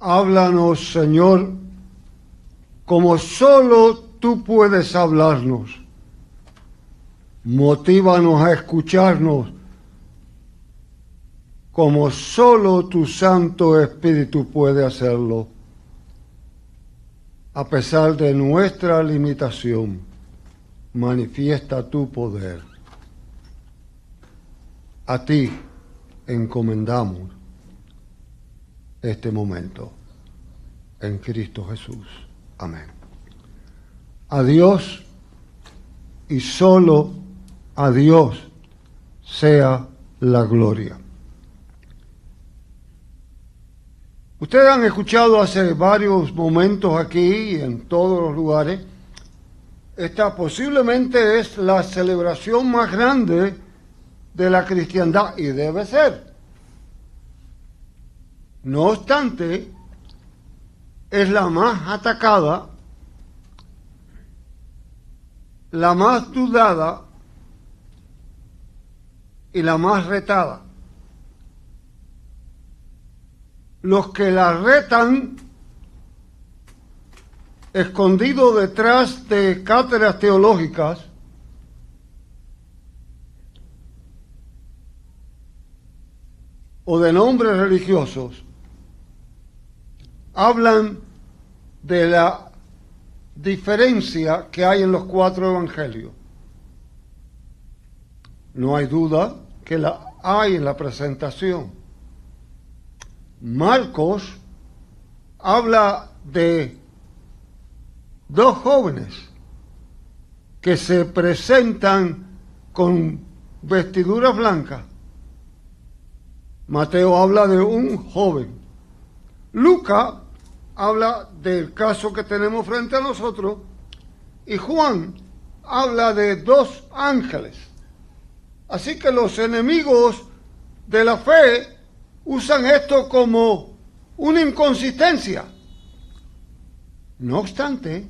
Háblanos, Señor, como solo tú puedes hablarnos. Motívanos a escucharnos como solo tu Santo Espíritu puede hacerlo, a pesar de nuestra limitación. Manifiesta tu poder. A ti encomendamos este momento en Cristo Jesús. Amén. A Dios y solo a Dios sea la gloria. Ustedes han escuchado hace varios momentos aquí y en todos los lugares, esta posiblemente es la celebración más grande de la cristiandad y debe ser. No obstante, es la más atacada, la más dudada y la más retada. Los que la retan, escondidos detrás de cátedras teológicas, o de nombres religiosos, hablan de la diferencia que hay en los cuatro evangelios. No hay duda que la hay en la presentación. Marcos habla de dos jóvenes que se presentan con vestiduras blancas. Mateo habla de un joven. Luca habla del caso que tenemos frente a nosotros y Juan habla de dos ángeles. Así que los enemigos de la fe usan esto como una inconsistencia. No obstante,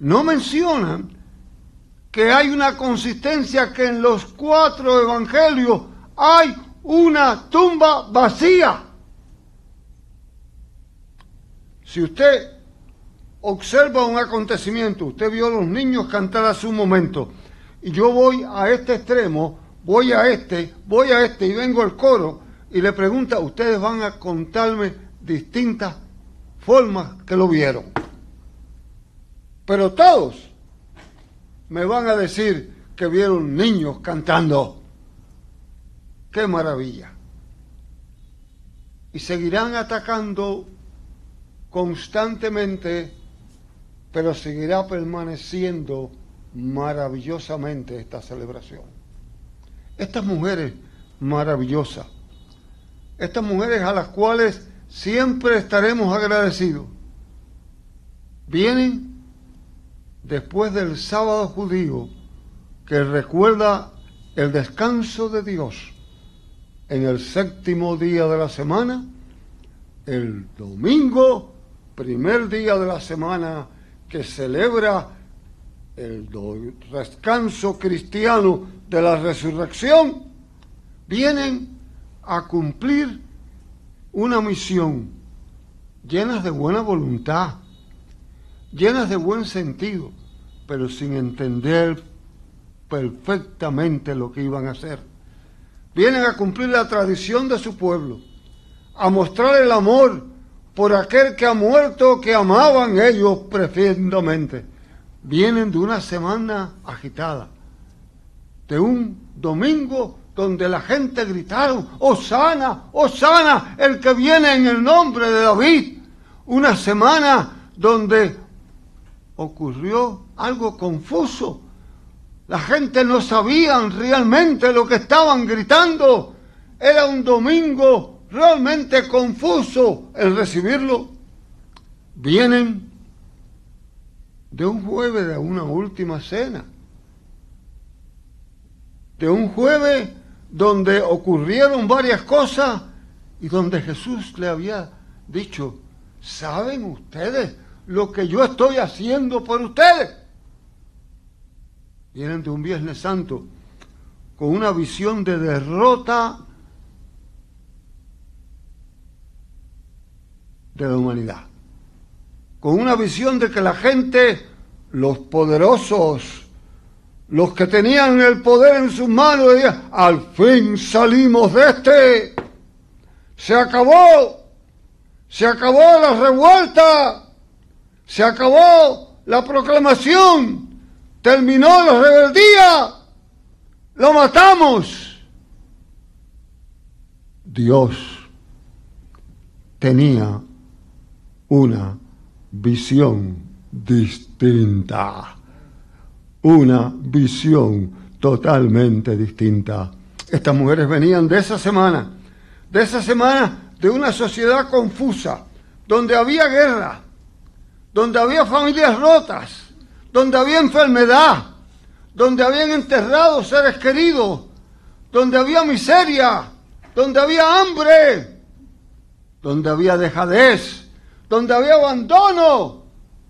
no mencionan que hay una consistencia que en los cuatro evangelios hay una tumba vacía. Si usted observa un acontecimiento, usted vio a los niños cantar hace un momento, y yo voy a este extremo, voy a este, voy a este y vengo al coro, y le pregunta, ustedes van a contarme distintas formas que lo vieron. Pero todos me van a decir que vieron niños cantando. ¡Qué maravilla! Y seguirán atacando constantemente, pero seguirá permaneciendo maravillosamente esta celebración. Estas mujeres maravillosas, estas mujeres a las cuales siempre estaremos agradecidos, vienen después del sábado judío que recuerda el descanso de Dios en el séptimo día de la semana, el domingo, primer día de la semana que celebra el descanso cristiano de la resurrección, vienen a cumplir una misión llenas de buena voluntad, llenas de buen sentido, pero sin entender perfectamente lo que iban a hacer. Vienen a cumplir la tradición de su pueblo, a mostrar el amor por aquel que ha muerto, que amaban ellos profundamente. Vienen de una semana agitada, de un domingo donde la gente gritaron, Osana, Osana, el que viene en el nombre de David. Una semana donde ocurrió algo confuso. La gente no sabían realmente lo que estaban gritando. Era un domingo realmente confuso el recibirlo. Vienen de un jueves de una última cena. De un jueves donde ocurrieron varias cosas y donde Jesús le había dicho, ¿saben ustedes lo que yo estoy haciendo por ustedes? Vienen de un Viernes Santo con una visión de derrota de la humanidad. Con una visión de que la gente, los poderosos, los que tenían el poder en sus manos, decían, al fin salimos de este. Se acabó. Se acabó la revuelta. Se acabó la proclamación. Terminó la rebeldía. Lo matamos. Dios tenía una visión distinta una visión totalmente distinta. Estas mujeres venían de esa semana, de esa semana de una sociedad confusa, donde había guerra, donde había familias rotas, donde había enfermedad, donde habían enterrado seres queridos, donde había miseria, donde había hambre, donde había dejadez, donde había abandono,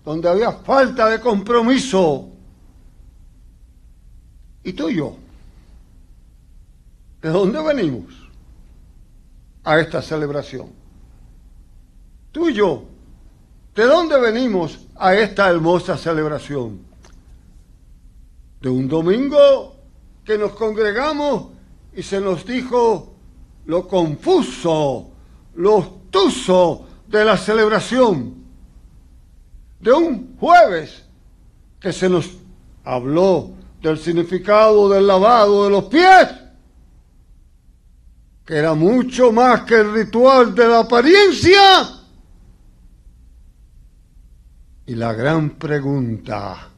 donde había falta de compromiso. ¿Y tú y yo? ¿De dónde venimos a esta celebración? Tú y yo, ¿de dónde venimos a esta hermosa celebración? De un domingo que nos congregamos y se nos dijo lo confuso, lo obtuso de la celebración. De un jueves que se nos habló del significado del lavado de los pies, que era mucho más que el ritual de la apariencia. Y la gran pregunta,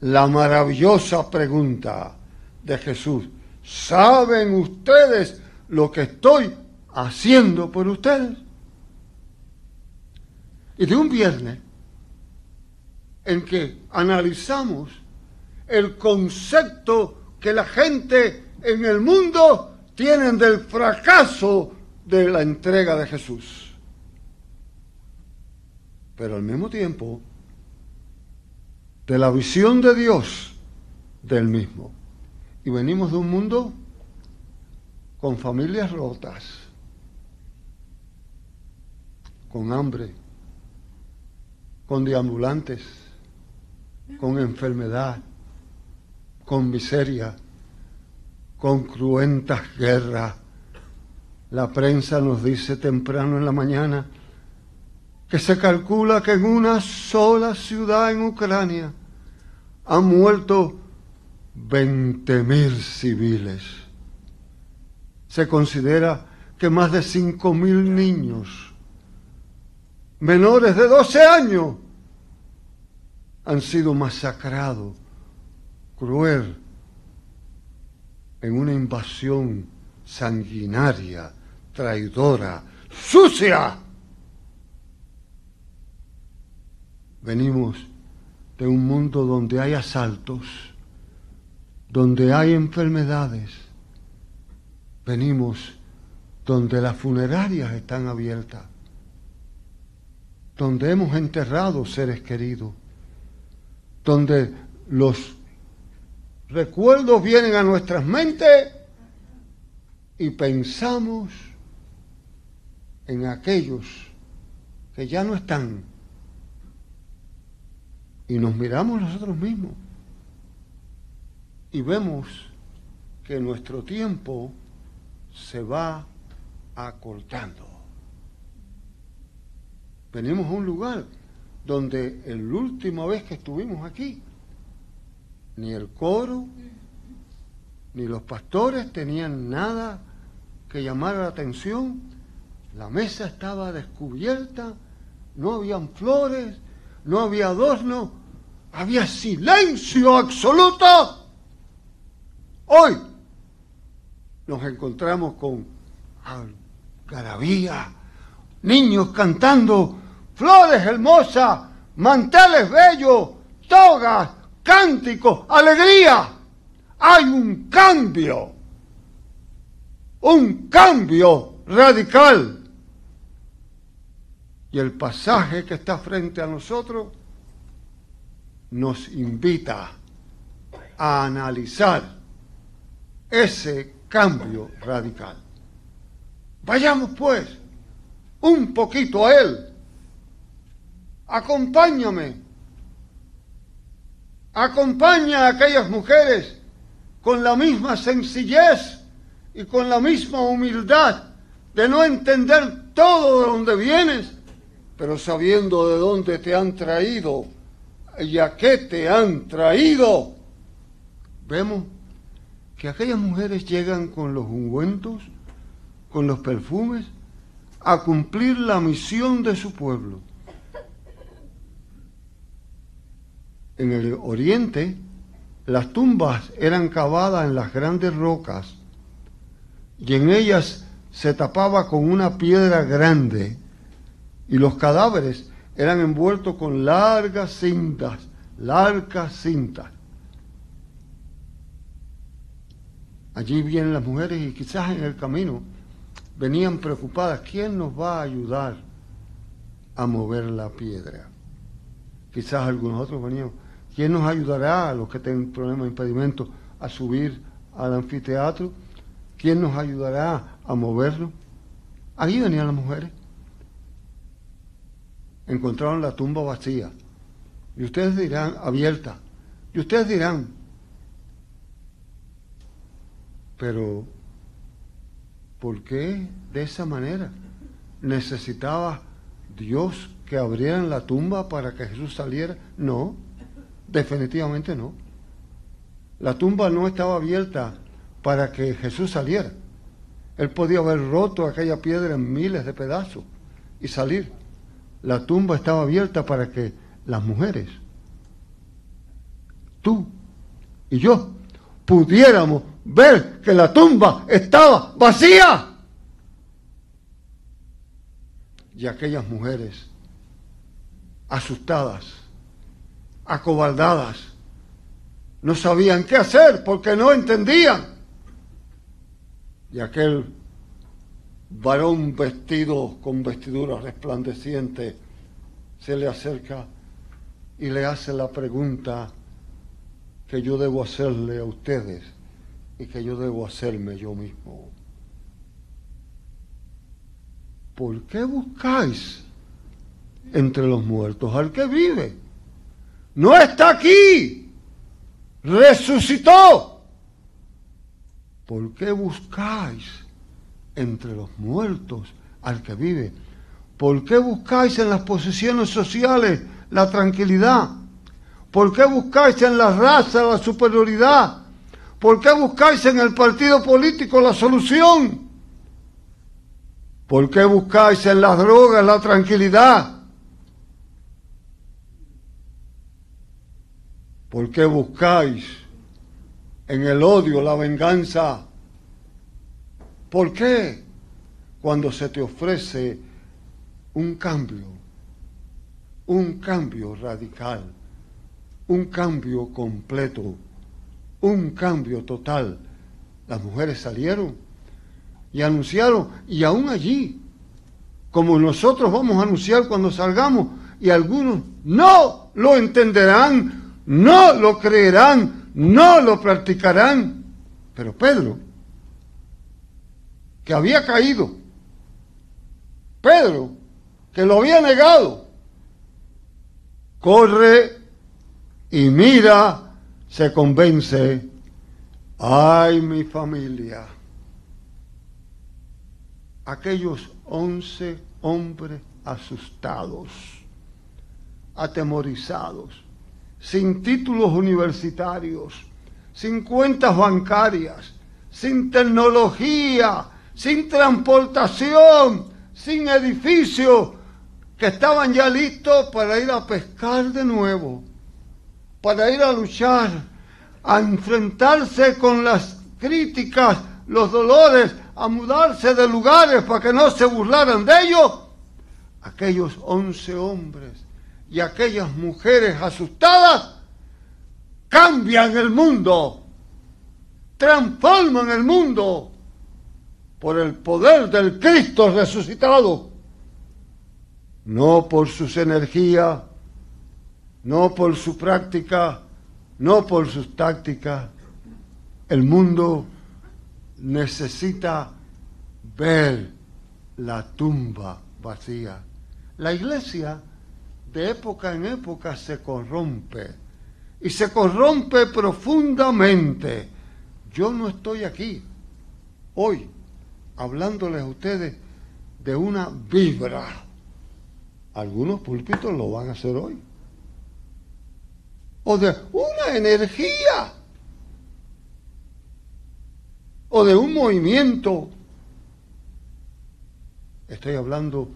la maravillosa pregunta de Jesús, ¿saben ustedes lo que estoy haciendo por ustedes? Y de un viernes en que analizamos el concepto que la gente en el mundo tienen del fracaso de la entrega de Jesús. Pero al mismo tiempo, de la visión de Dios del mismo. Y venimos de un mundo con familias rotas, con hambre, con deambulantes, con enfermedad, con miseria, con cruentas guerras. La prensa nos dice temprano en la mañana que se calcula que en una sola ciudad en Ucrania han muerto 20.000 civiles. Se considera que más de 5.000 niños menores de 12 años han sido masacrados cruel en una invasión sanguinaria, traidora, sucia. Venimos de un mundo donde hay asaltos, donde hay enfermedades. Venimos donde las funerarias están abiertas, donde hemos enterrado seres queridos, donde los recuerdos vienen a nuestras mentes y pensamos en aquellos que ya no están y nos miramos nosotros mismos y vemos que nuestro tiempo se va acortando. Venimos a un lugar donde la última vez que estuvimos aquí ni el coro, ni los pastores tenían nada que llamar la atención. La mesa estaba descubierta, no habían flores, no había adorno, había silencio absoluto. Hoy nos encontramos con algarabía, niños cantando, flores hermosas, manteles bellos, togas, cántico, alegría. Hay un cambio, un cambio radical. Y el pasaje que está frente a nosotros nos invita a analizar ese cambio radical. Vayamos pues un poquito a Él. Acompáñame. Acompaña a aquellas mujeres con la misma sencillez y con la misma humildad de no entender todo de dónde vienes, pero sabiendo de dónde te han traído y a qué te han traído. Vemos que aquellas mujeres llegan con los ungüentos, con los perfumes, a cumplir la misión de su pueblo. En el oriente, las tumbas eran cavadas en las grandes rocas y en ellas se tapaba con una piedra grande y los cadáveres eran envueltos con largas cintas, largas cintas. Allí vienen las mujeres y quizás en el camino venían preocupadas, ¿quién nos va a ayudar a mover la piedra? Quizás algunos otros venían, ¿quién nos ayudará a los que tienen problemas de impedimento a subir al anfiteatro? ¿Quién nos ayudará a moverlo? Allí venían las mujeres. Encontraron la tumba vacía. Y ustedes dirán, abierta. Y ustedes dirán, pero, ¿por qué de esa manera? ¿Necesitaba Dios que abrieran la tumba para que Jesús saliera? No, definitivamente no. La tumba no estaba abierta para que Jesús saliera. Él podía haber roto aquella piedra en miles de pedazos y salir. La tumba estaba abierta para que las mujeres, tú y yo, pudiéramos ver que la tumba estaba vacía. Y aquellas mujeres, asustadas, acobaldadas, no sabían qué hacer porque no entendían. Y aquel varón vestido con vestidura resplandeciente se le acerca y le hace la pregunta que yo debo hacerle a ustedes y que yo debo hacerme yo mismo. ¿Por qué buscáis entre los muertos al que vive? No está aquí, resucitó. ¿Por qué buscáis entre los muertos al que vive? ¿Por qué buscáis en las posiciones sociales la tranquilidad? ¿Por qué buscáis en la raza la superioridad? ¿Por qué buscáis en el partido político la solución? ¿Por qué buscáis en las drogas la tranquilidad? ¿Por qué buscáis en el odio la venganza? ¿Por qué cuando se te ofrece un cambio, un cambio radical, un cambio completo? Un cambio total. Las mujeres salieron y anunciaron, y aún allí, como nosotros vamos a anunciar cuando salgamos, y algunos no lo entenderán, no lo creerán, no lo practicarán. Pero Pedro, que había caído, Pedro, que lo había negado, corre y mira se convence, ay mi familia, aquellos once hombres asustados, atemorizados, sin títulos universitarios, sin cuentas bancarias, sin tecnología, sin transportación, sin edificio, que estaban ya listos para ir a pescar de nuevo para ir a luchar, a enfrentarse con las críticas, los dolores, a mudarse de lugares para que no se burlaran de ellos, aquellos once hombres y aquellas mujeres asustadas cambian el mundo, transforman el mundo por el poder del Cristo resucitado, no por sus energías, no por su práctica, no por sus tácticas. El mundo necesita ver la tumba vacía. La iglesia de época en época se corrompe y se corrompe profundamente. Yo no estoy aquí hoy hablándoles a ustedes de una vibra. Algunos púlpitos lo van a hacer hoy. O de una energía. O de un movimiento. Estoy hablando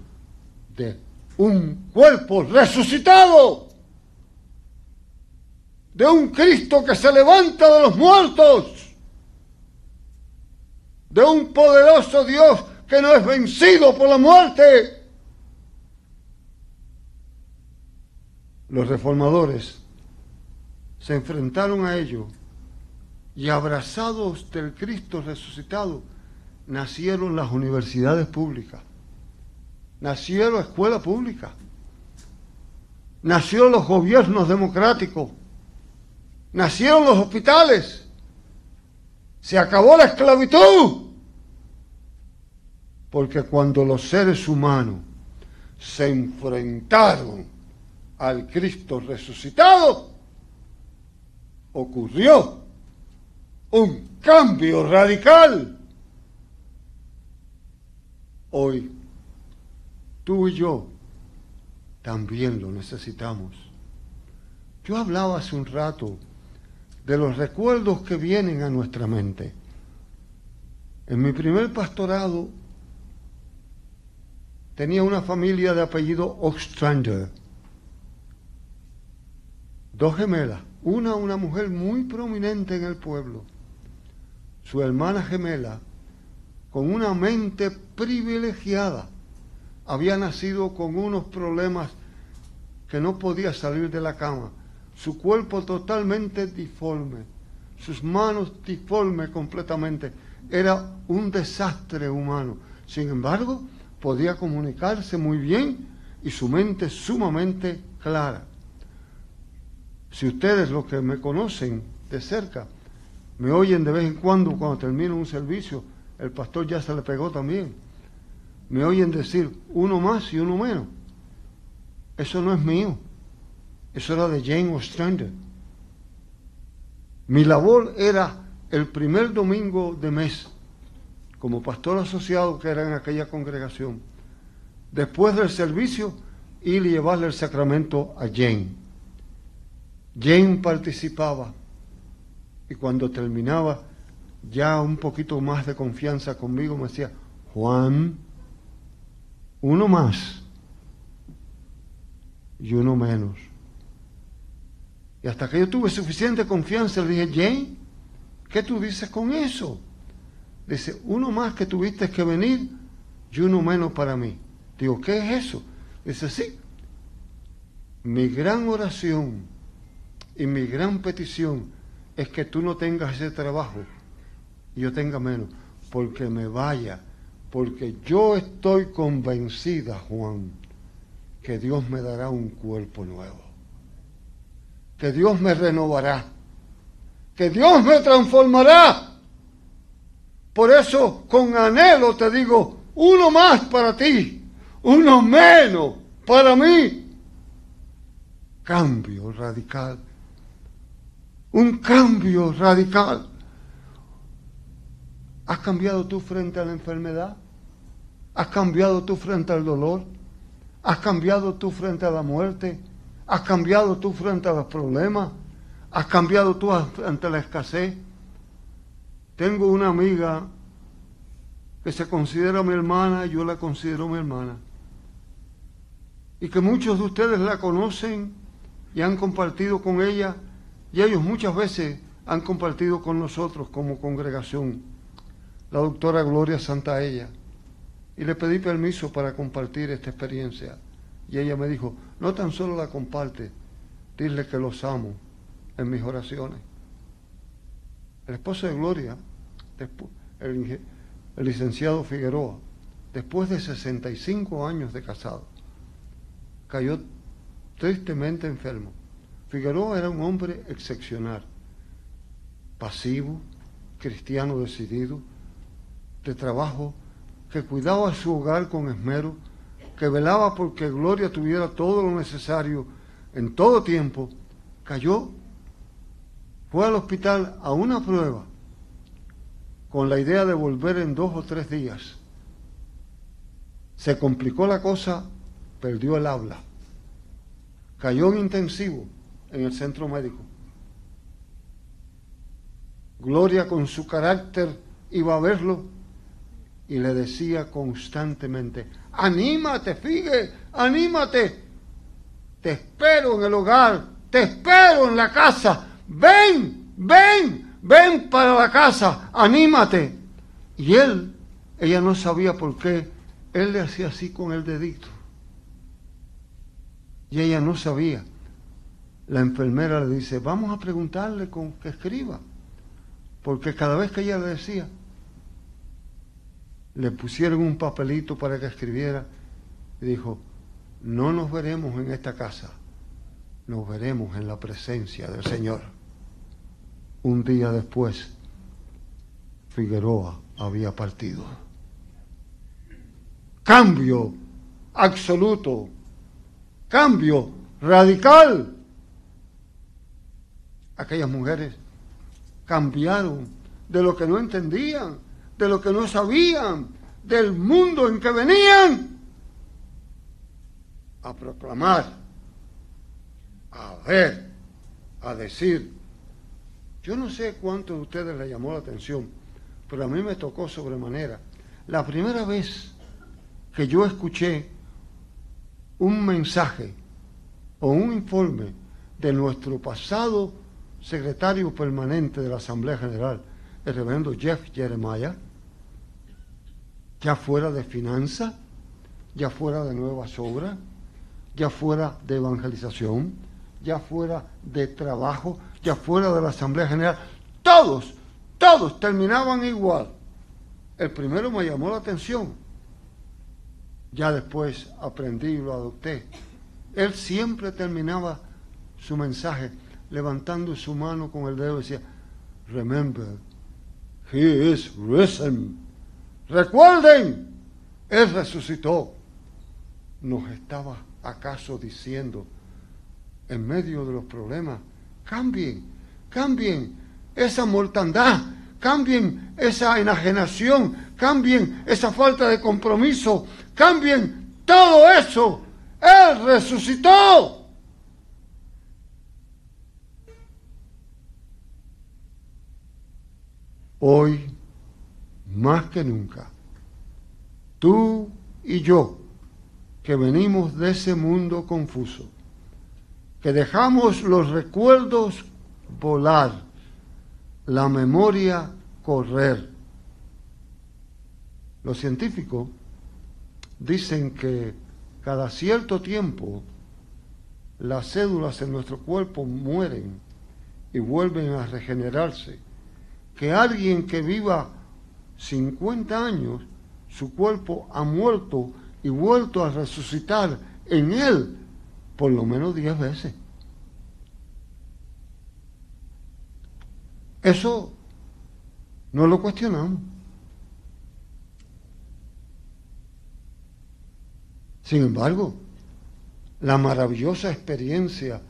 de un cuerpo resucitado. De un Cristo que se levanta de los muertos. De un poderoso Dios que no es vencido por la muerte. Los reformadores se enfrentaron a ello y abrazados del Cristo resucitado, nacieron las universidades públicas, nacieron la escuela pública, nacieron los gobiernos democráticos, nacieron los hospitales, se acabó la esclavitud. Porque cuando los seres humanos se enfrentaron al Cristo resucitado, ocurrió un cambio radical. Hoy, tú y yo también lo necesitamos. Yo hablaba hace un rato de los recuerdos que vienen a nuestra mente. En mi primer pastorado tenía una familia de apellido Ostrander, dos gemelas, una una mujer muy prominente en el pueblo, su hermana gemela, con una mente privilegiada, había nacido con unos problemas que no podía salir de la cama, su cuerpo totalmente disforme, sus manos disformes completamente, era un desastre humano. Sin embargo, podía comunicarse muy bien y su mente sumamente clara. Si ustedes los que me conocen de cerca me oyen de vez en cuando cuando termino un servicio, el pastor ya se le pegó también. Me oyen decir uno más y uno menos. Eso no es mío. Eso era de Jane Ostrander. Mi labor era el primer domingo de mes como pastor asociado que era en aquella congregación, después del servicio, ir y llevarle el sacramento a Jane. Jane participaba y cuando terminaba, ya un poquito más de confianza conmigo, me decía, Juan, uno más y uno menos. Y hasta que yo tuve suficiente confianza, le dije, Jane, ¿qué tú dices con eso? Dice, uno más que tuviste que venir y uno menos para mí. Digo, ¿qué es eso? Dice, sí. Mi gran oración y mi gran petición es que tú no tengas ese trabajo y yo tenga menos, porque me vaya, porque yo estoy convencida, Juan, que Dios me dará un cuerpo nuevo, que Dios me renovará, que Dios me transformará por eso con anhelo te digo, uno más para ti, uno menos para mí. Cambio radical. Un cambio radical. ¿Has cambiado tú frente a la enfermedad? ¿Has cambiado tú frente al dolor? ¿Has cambiado tú frente a la muerte? ¿Has cambiado tú frente a los problemas? ¿Has cambiado tú ante la escasez? Tengo una amiga que se considera mi hermana, yo la considero mi hermana. Y que muchos de ustedes la conocen y han compartido con ella, y ellos muchas veces han compartido con nosotros como congregación, la doctora Gloria Santaella. Y le pedí permiso para compartir esta experiencia. Y ella me dijo, no tan solo la comparte, dile que los amo en mis oraciones. El esposo de Gloria, el, el licenciado Figueroa, después de 65 años de casado, cayó tristemente enfermo. Figueroa era un hombre excepcional, pasivo, cristiano decidido, de trabajo, que cuidaba su hogar con esmero, que velaba porque Gloria tuviera todo lo necesario en todo tiempo, cayó, fue al hospital a una prueba con la idea de volver en dos o tres días. Se complicó la cosa, perdió el habla, cayó en intensivo en el centro médico. Gloria con su carácter iba a verlo y le decía constantemente, anímate, Figue, anímate, te espero en el hogar, te espero en la casa, ven, ven, ven para la casa, anímate. Y él, ella no sabía por qué, él le hacía así con el dedito. Y ella no sabía. La enfermera le dice, vamos a preguntarle con que escriba. Porque cada vez que ella le decía, le pusieron un papelito para que escribiera y dijo, no nos veremos en esta casa, nos veremos en la presencia del Señor. Un día después, Figueroa había partido. Cambio absoluto, cambio radical. Aquellas mujeres cambiaron de lo que no entendían de lo que no sabían, del mundo en que venían, a proclamar, a ver, a decir. Yo no sé cuántos de ustedes le llamó la atención, pero a mí me tocó sobremanera. La primera vez que yo escuché un mensaje o un informe de nuestro pasado secretario permanente de la Asamblea General, el reverendo Jeff Jeremiah, ya fuera de finanzas, ya fuera de nuevas obras, ya fuera de evangelización, ya fuera de trabajo, ya fuera de la Asamblea General, todos, todos terminaban igual. El primero me llamó la atención, ya después aprendí y lo adopté. Él siempre terminaba su mensaje levantando su mano con el dedo decía, remember, he is risen. Recuerden, Él resucitó. ¿Nos estaba acaso diciendo en medio de los problemas, cambien, cambien esa mortandad, cambien esa enajenación, cambien esa falta de compromiso, cambien todo eso? Él resucitó. Hoy más que nunca. Tú y yo, que venimos de ese mundo confuso, que dejamos los recuerdos volar, la memoria correr. Los científicos dicen que cada cierto tiempo las cédulas en nuestro cuerpo mueren y vuelven a regenerarse. Que alguien que viva 50 años, su cuerpo ha muerto y vuelto a resucitar en él por lo menos 10 veces. Eso no lo cuestionamos. Sin embargo, la maravillosa experiencia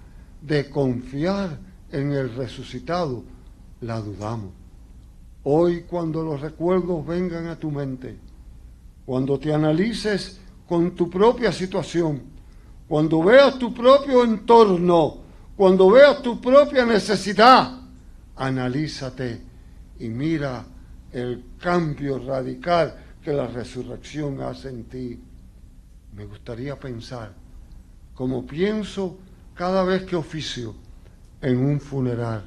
de confiar en el resucitado la dudamos. Hoy cuando los recuerdos vengan a tu mente, cuando te analices con tu propia situación, cuando veas tu propio entorno, cuando veas tu propia necesidad, analízate y mira el cambio radical que la resurrección hace en ti. Me gustaría pensar, como pienso cada vez que oficio en un funeral.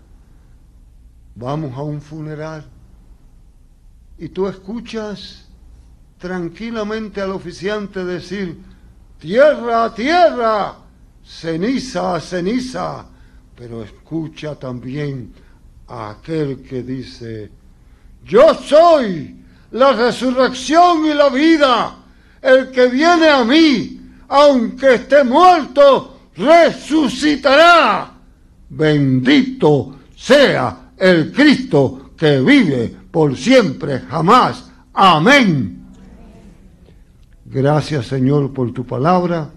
Vamos a un funeral y tú escuchas tranquilamente al oficiante decir, tierra, tierra, ceniza, ceniza, pero escucha también a aquel que dice, yo soy la resurrección y la vida, el que viene a mí, aunque esté muerto, resucitará. Bendito sea el Cristo que vive por siempre, jamás. Amén. Gracias Señor por tu palabra,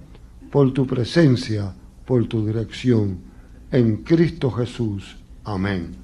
por tu presencia, por tu dirección. En Cristo Jesús. Amén.